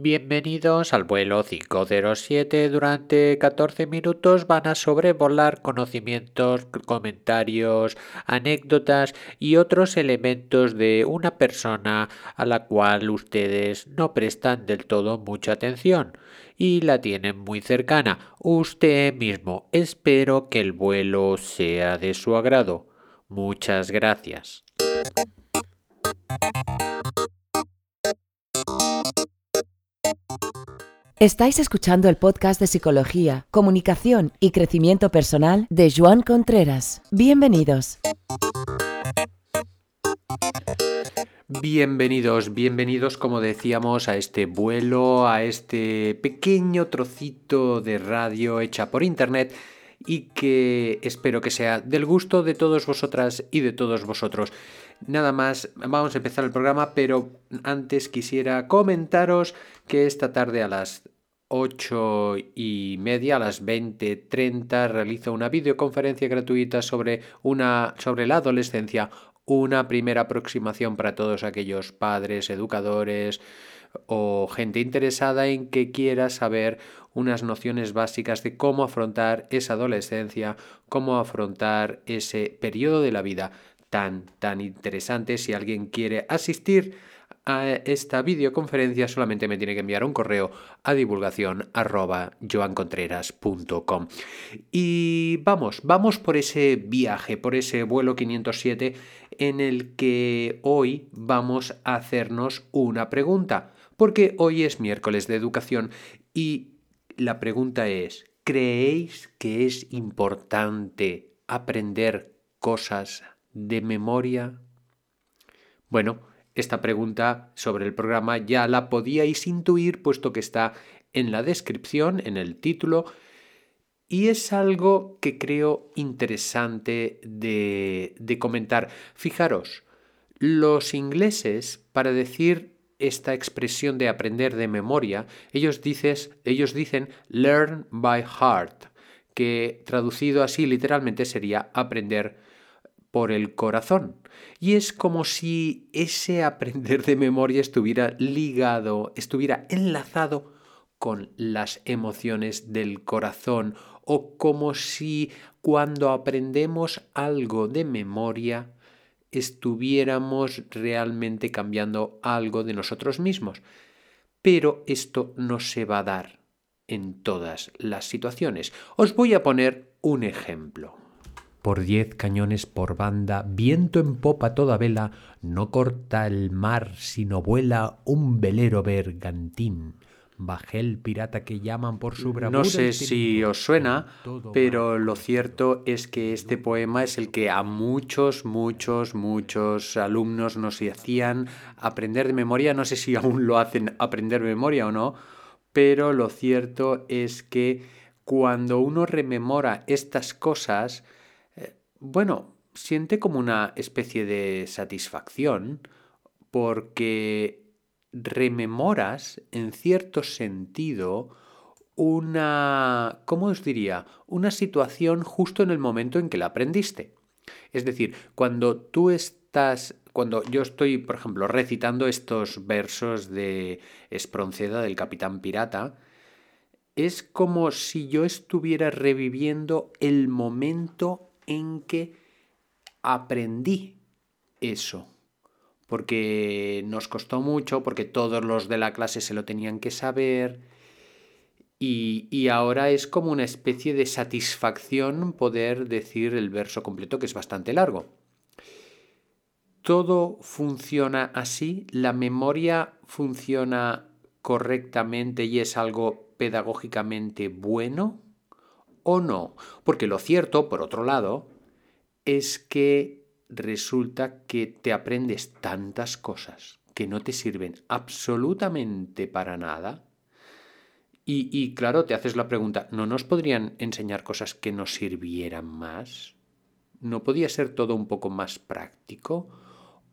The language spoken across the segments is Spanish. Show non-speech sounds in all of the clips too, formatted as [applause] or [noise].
Bienvenidos al vuelo 507. Durante 14 minutos van a sobrevolar conocimientos, comentarios, anécdotas y otros elementos de una persona a la cual ustedes no prestan del todo mucha atención y la tienen muy cercana. Usted mismo. Espero que el vuelo sea de su agrado. Muchas gracias. Estáis escuchando el podcast de Psicología, Comunicación y Crecimiento Personal de Joan Contreras. Bienvenidos. Bienvenidos, bienvenidos como decíamos a este vuelo, a este pequeño trocito de radio hecha por internet y que espero que sea del gusto de todos vosotras y de todos vosotros. Nada más, vamos a empezar el programa, pero antes quisiera comentaros que esta tarde a las 8 y media, a las 20.30, realizo una videoconferencia gratuita sobre, una, sobre la adolescencia, una primera aproximación para todos aquellos padres, educadores o gente interesada en que quiera saber unas nociones básicas de cómo afrontar esa adolescencia, cómo afrontar ese periodo de la vida tan, tan interesante. Si alguien quiere asistir a esta videoconferencia, solamente me tiene que enviar un correo a divulgación. Y vamos, vamos por ese viaje, por ese vuelo 507 en el que hoy vamos a hacernos una pregunta, porque hoy es miércoles de educación y la pregunta es, ¿creéis que es importante aprender cosas de memoria? Bueno, esta pregunta sobre el programa ya la podíais intuir puesto que está en la descripción, en el título, y es algo que creo interesante de, comentar. Fijaros, los ingleses, para decir esta expresión de aprender de memoria, ellos, ellos dicen learn by heart, que traducido así literalmente sería aprender por el corazón. Y es como si ese aprender de memoria estuviera ligado, estuviera enlazado con las emociones del corazón o como si cuando aprendemos algo de memoria estuviéramos realmente cambiando algo de nosotros mismos. Pero esto no se va a dar en todas las situaciones. Os voy a poner un ejemplo por diez cañones por banda, viento en popa toda vela, no corta el mar, sino vuela un velero bergantín. Bajel pirata que llaman por su bravura. No sé si os suena, pero lo cierto es que este poema es el que a muchos, muchos, muchos alumnos nos hacían aprender de memoria. No sé si aún lo hacen aprender de memoria o no, pero lo cierto es que cuando uno rememora estas cosas, bueno, siente como una especie de satisfacción porque rememoras en cierto sentido una, ¿cómo os diría? Una situación justo en el momento en que la aprendiste. Es decir, cuando tú estás, cuando yo estoy, por ejemplo, recitando estos versos de Espronceda del Capitán Pirata, es como si yo estuviera reviviendo el momento en que aprendí eso. Porque nos costó mucho, porque todos los de la clase se lo tenían que saber. Y, y, ahora es como una especie de satisfacción poder decir el verso completo, que es bastante largo. Todo funciona así, la memoria funciona correctamente y es algo pedagógicamente bueno o no. Porque lo cierto, por otro lado, es que resulta que te aprendes tantas cosas que no te sirven absolutamente para nada. Y, y, claro, te haces la pregunta, ¿no nos podrían enseñar cosas que nos sirvieran más? ¿No podía ser todo un poco más práctico?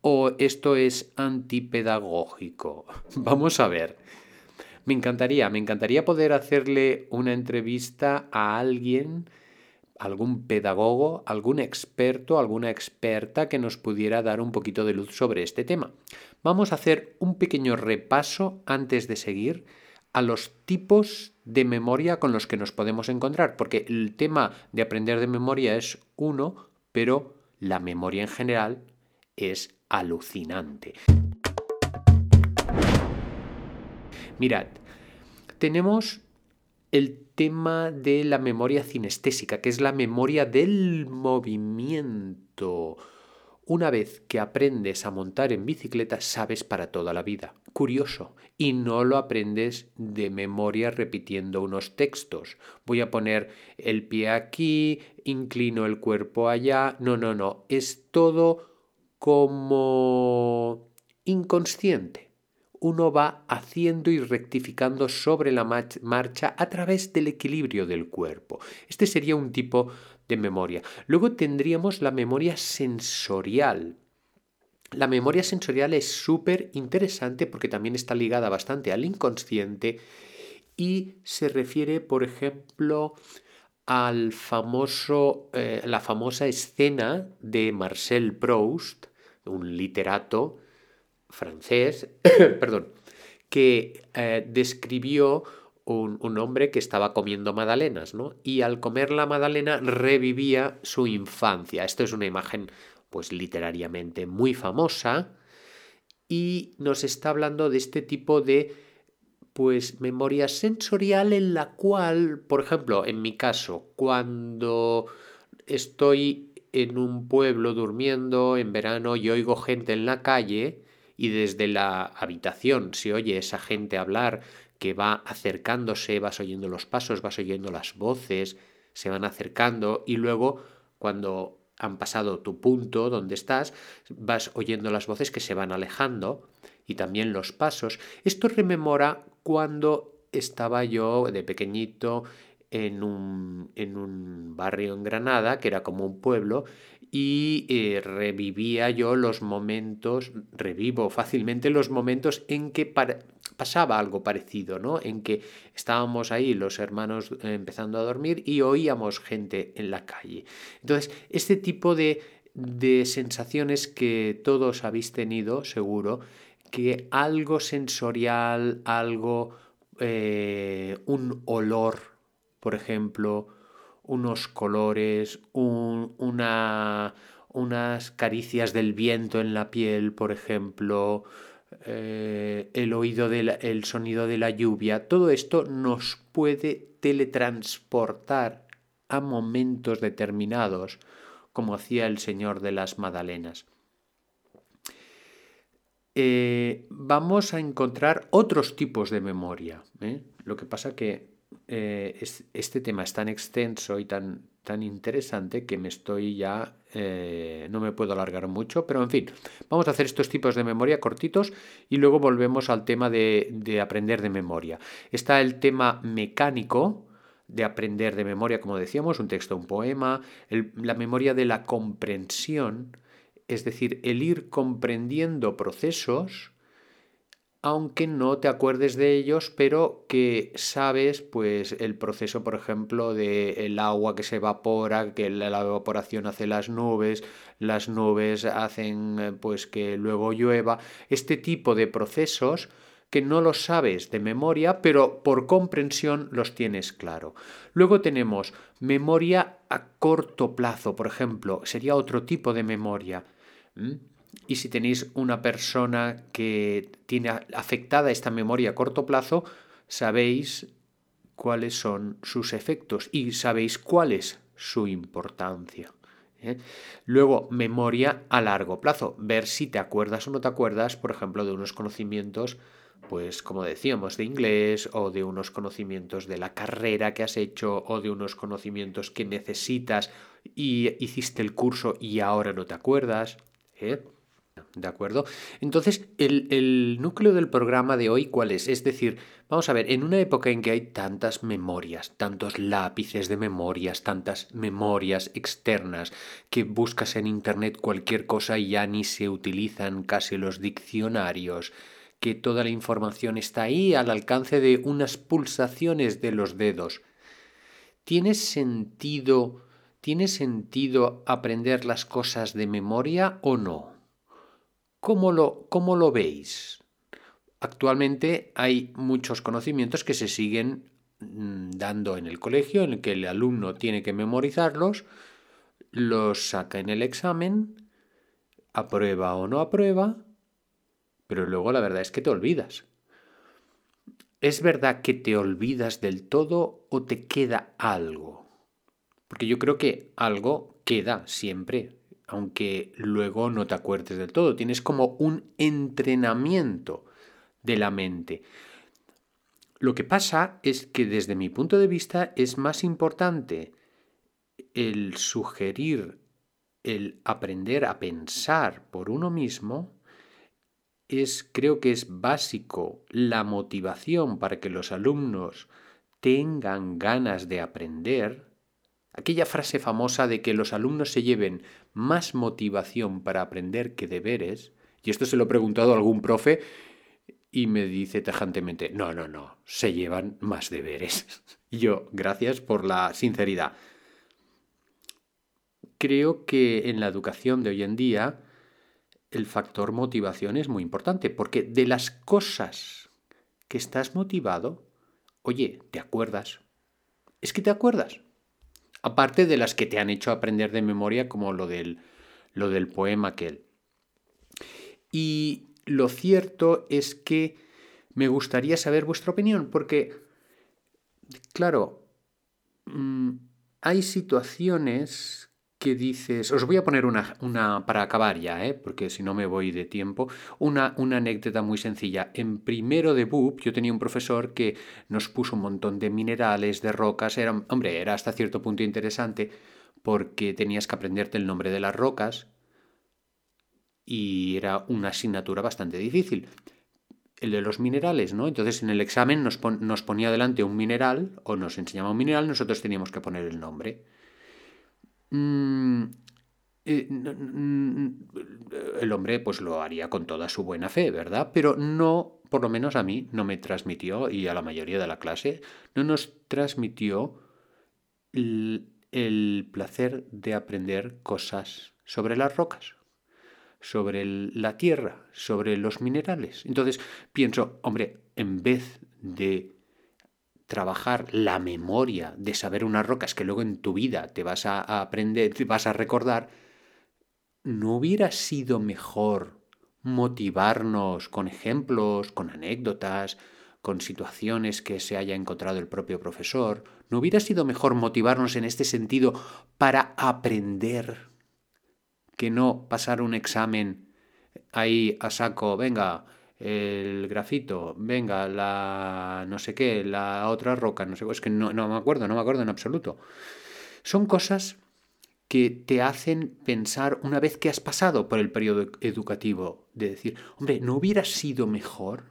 ¿O esto es antipedagógico? [laughs] Vamos a ver. Me encantaría, me encantaría poder hacerle una entrevista a alguien, algún pedagogo, algún experto, alguna experta que nos pudiera dar un poquito de luz sobre este tema. Vamos a hacer un pequeño repaso antes de seguir a los tipos de memoria con los que nos podemos encontrar, porque el tema de aprender de memoria es uno, pero la memoria en general es alucinante. Mirad, tenemos el tema de la memoria cinestésica, que es la memoria del movimiento. Una vez que aprendes a montar en bicicleta, sabes para toda la vida. Curioso. Y no lo aprendes de memoria repitiendo unos textos. Voy a poner el pie aquí, inclino el cuerpo allá. No, no, no. Es todo como inconsciente. Uno va haciendo y rectificando sobre la marcha a través del equilibrio del cuerpo. Este sería un tipo de memoria. Luego tendríamos la memoria sensorial. La memoria sensorial es súper interesante porque también está ligada bastante al inconsciente y se refiere, por ejemplo, al famoso, eh, la famosa escena de Marcel Proust, un literato francés, [coughs] perdón, que eh, describió un, hombre que estaba comiendo magdalenas, ¿no? Y al comer la magdalena revivía su infancia. Esto es una imagen, pues literariamente muy famosa y nos está hablando de este tipo de, pues, memoria sensorial en la cual, por ejemplo, en mi caso, cuando estoy en un pueblo durmiendo en verano y oigo gente en la calle y desde la habitación se oye esa gente hablar que va acercándose, vas oyendo los pasos, vas oyendo las voces, se van acercando y luego cuando han pasado tu punto donde estás, vas oyendo las voces que se van alejando y también los pasos. Esto rememora cuando estaba yo de pequeñito en un, en un barrio en Granada, que era como un pueblo, y eh, revivía yo los momentos, revivo fácilmente los momentos en que pasaba algo parecido, ¿no? En que estábamos ahí los hermanos eh, empezando a dormir y oíamos gente en la calle. Entonces, este tipo de, de sensaciones que todos habéis tenido, seguro, que algo sensorial, algo, eh, un olor, por ejemplo, unos colores, una, unas caricias del viento en la piel, por ejemplo, eh, el oído del sonido de la lluvia, todo esto nos puede teletransportar a momentos determinados, como hacía el Señor de las Madalenas. Eh, vamos a encontrar otros tipos de memoria. ¿eh? Lo que pasa que este tema es tan extenso y tan, tan interesante que me estoy ya, eh, no me puedo alargar mucho, pero en fin, vamos a hacer estos tipos de memoria cortitos y luego volvemos al tema de, aprender de memoria. Está el tema mecánico de aprender de memoria, como decíamos, un texto, un poema, la memoria de la comprensión, es decir, el ir comprendiendo procesos aunque no te acuerdes de ellos, pero que sabes pues el proceso, por ejemplo, del agua que se evapora, que la, evaporación hace las nubes, las nubes hacen eh, pues que luego llueva, este tipo de procesos que no los sabes de memoria, pero por comprensión los tienes claro. Luego tenemos memoria a corto plazo, por ejemplo, sería otro tipo de memoria. Y si tenéis una persona que tiene afectada esta memoria a corto plazo, sabéis cuáles son sus efectos y sabéis cuál es su importancia. ¿eh? Luego, memoria a largo plazo, ver si te acuerdas o no te acuerdas, por ejemplo, de unos conocimientos, pues como decíamos, de inglés o de unos conocimientos de la carrera que has hecho o de unos conocimientos que necesitas y hiciste el curso y ahora no te acuerdas. ¿eh? ¿De acuerdo? Entonces, el, núcleo del programa de hoy, ¿cuál es? Es decir, vamos a ver, en una época en que hay tantas memorias, tantos lápices de memorias, tantas memorias externas, que buscas en Internet cualquier cosa y ya ni se utilizan casi los diccionarios, que toda la información está ahí al alcance de unas pulsaciones de los dedos. ¿Tiene sentido, ¿tiene sentido aprender las cosas de memoria o no? ¿Cómo lo, cómo lo veis? Actualmente hay muchos conocimientos que se siguen mm, dando en el colegio, en el que el alumno tiene que memorizarlos, los saca en el examen, aprueba o no aprueba, pero luego la verdad es que te olvidas. ¿Es verdad que te olvidas del todo o te queda algo? Porque yo creo que algo queda siempre, aunque luego no te acuerdes del todo. Tienes como un entrenamiento de la mente. Lo que pasa es que desde mi punto de vista es más importante el sugerir, el aprender a pensar por uno mismo, es, creo que es básico la motivación para que los alumnos tengan ganas de aprender, aquella frase famosa de que los alumnos se lleven más motivación para aprender que deberes, y esto se lo he preguntado a algún profe y me dice tajantemente, no, no, no, se llevan más deberes. [laughs] Y yo, gracias por la sinceridad. Creo que en la educación de hoy en día, el factor motivación es muy importante, porque de las cosas que estás motivado, oye, ¿te acuerdas? Es que te acuerdas. Aparte de las que te han hecho aprender de memoria, como lo del, lo del poema aquel. Y lo cierto es que me gustaría saber vuestra opinión, porque, claro, mm, hay situaciones que dices, os voy a poner una, una para acabar ya, ¿eh? porque si no me voy de tiempo, una, una anécdota muy sencilla. En primero de BUP yo tenía un profesor que nos puso un montón de minerales, de rocas, era, hombre, era hasta cierto punto interesante porque tenías que aprenderte el nombre de las rocas y era una asignatura bastante difícil. El de los minerales, ¿no? Entonces en el examen nos, nos ponía delante un mineral o nos enseñaba un mineral, nosotros teníamos que poner el nombre. Mm, eh, el hombre pues lo haría con toda su buena fe, ¿verdad? Pero no, por lo menos a mí, no me transmitió, y a la mayoría de la clase, no nos transmitió el, placer de aprender cosas sobre las rocas, sobre la tierra, sobre los minerales. Entonces pienso, hombre, en vez de trabajar la memoria de saber unas rocas que luego en tu vida te vas a aprender, te vas a recordar, ¿no hubiera sido mejor motivarnos con ejemplos, con anécdotas, con situaciones que se haya encontrado el propio profesor? ¿No hubiera sido mejor motivarnos en este sentido para aprender que no pasar un examen ahí a saco, venga, el grafito, venga, la no sé qué, la otra roca, no sé, es que no, no me acuerdo, no me acuerdo en absoluto. Son cosas que te hacen pensar una vez que has pasado por el periodo educativo, de decir, hombre, ¿no hubiera sido mejor?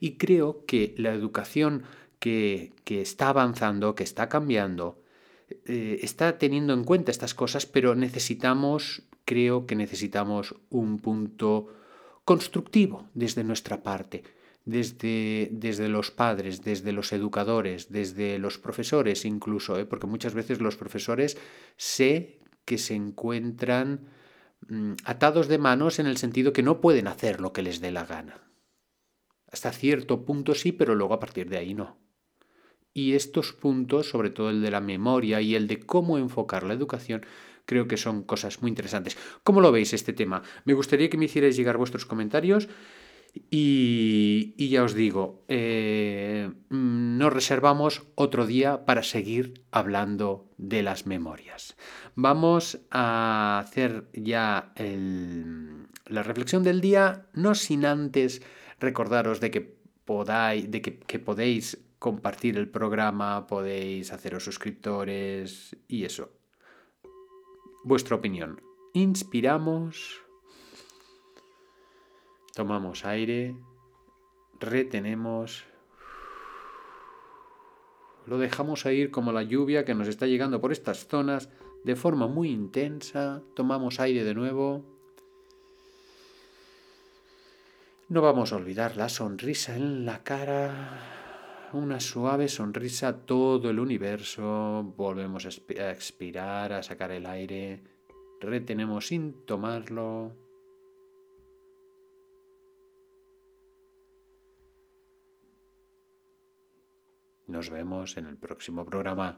Y creo que la educación que, que está avanzando, que está cambiando, eh, está teniendo en cuenta estas cosas, pero necesitamos, creo que necesitamos un punto constructivo desde nuestra parte, desde, desde los padres, desde los educadores, desde los profesores incluso, ¿eh? porque muchas veces los profesores sé que se encuentran mm, atados de manos en el sentido que no pueden hacer lo que les dé la gana. Hasta cierto punto sí, pero luego a partir de ahí no. Y estos puntos, sobre todo el de la memoria y el de cómo enfocar la educación, creo que son cosas muy interesantes. ¿Cómo lo veis este tema? Me gustaría que me hicierais llegar vuestros comentarios. Y, ya os digo, eh, nos reservamos otro día para seguir hablando de las memorias. Vamos a hacer ya la reflexión del día, no sin antes recordaros de que podáis, de que podéis compartir el programa, podéis haceros suscriptores y eso vuestra opinión. Inspiramos, tomamos aire, retenemos, lo dejamos ir como la lluvia que nos está llegando por estas zonas de forma muy intensa, tomamos aire de nuevo. No vamos a olvidar la sonrisa en la cara, una suave sonrisa a todo el universo, volvemos a expirar, a sacar el aire, retenemos sin tomarlo. Nos vemos en el próximo programa.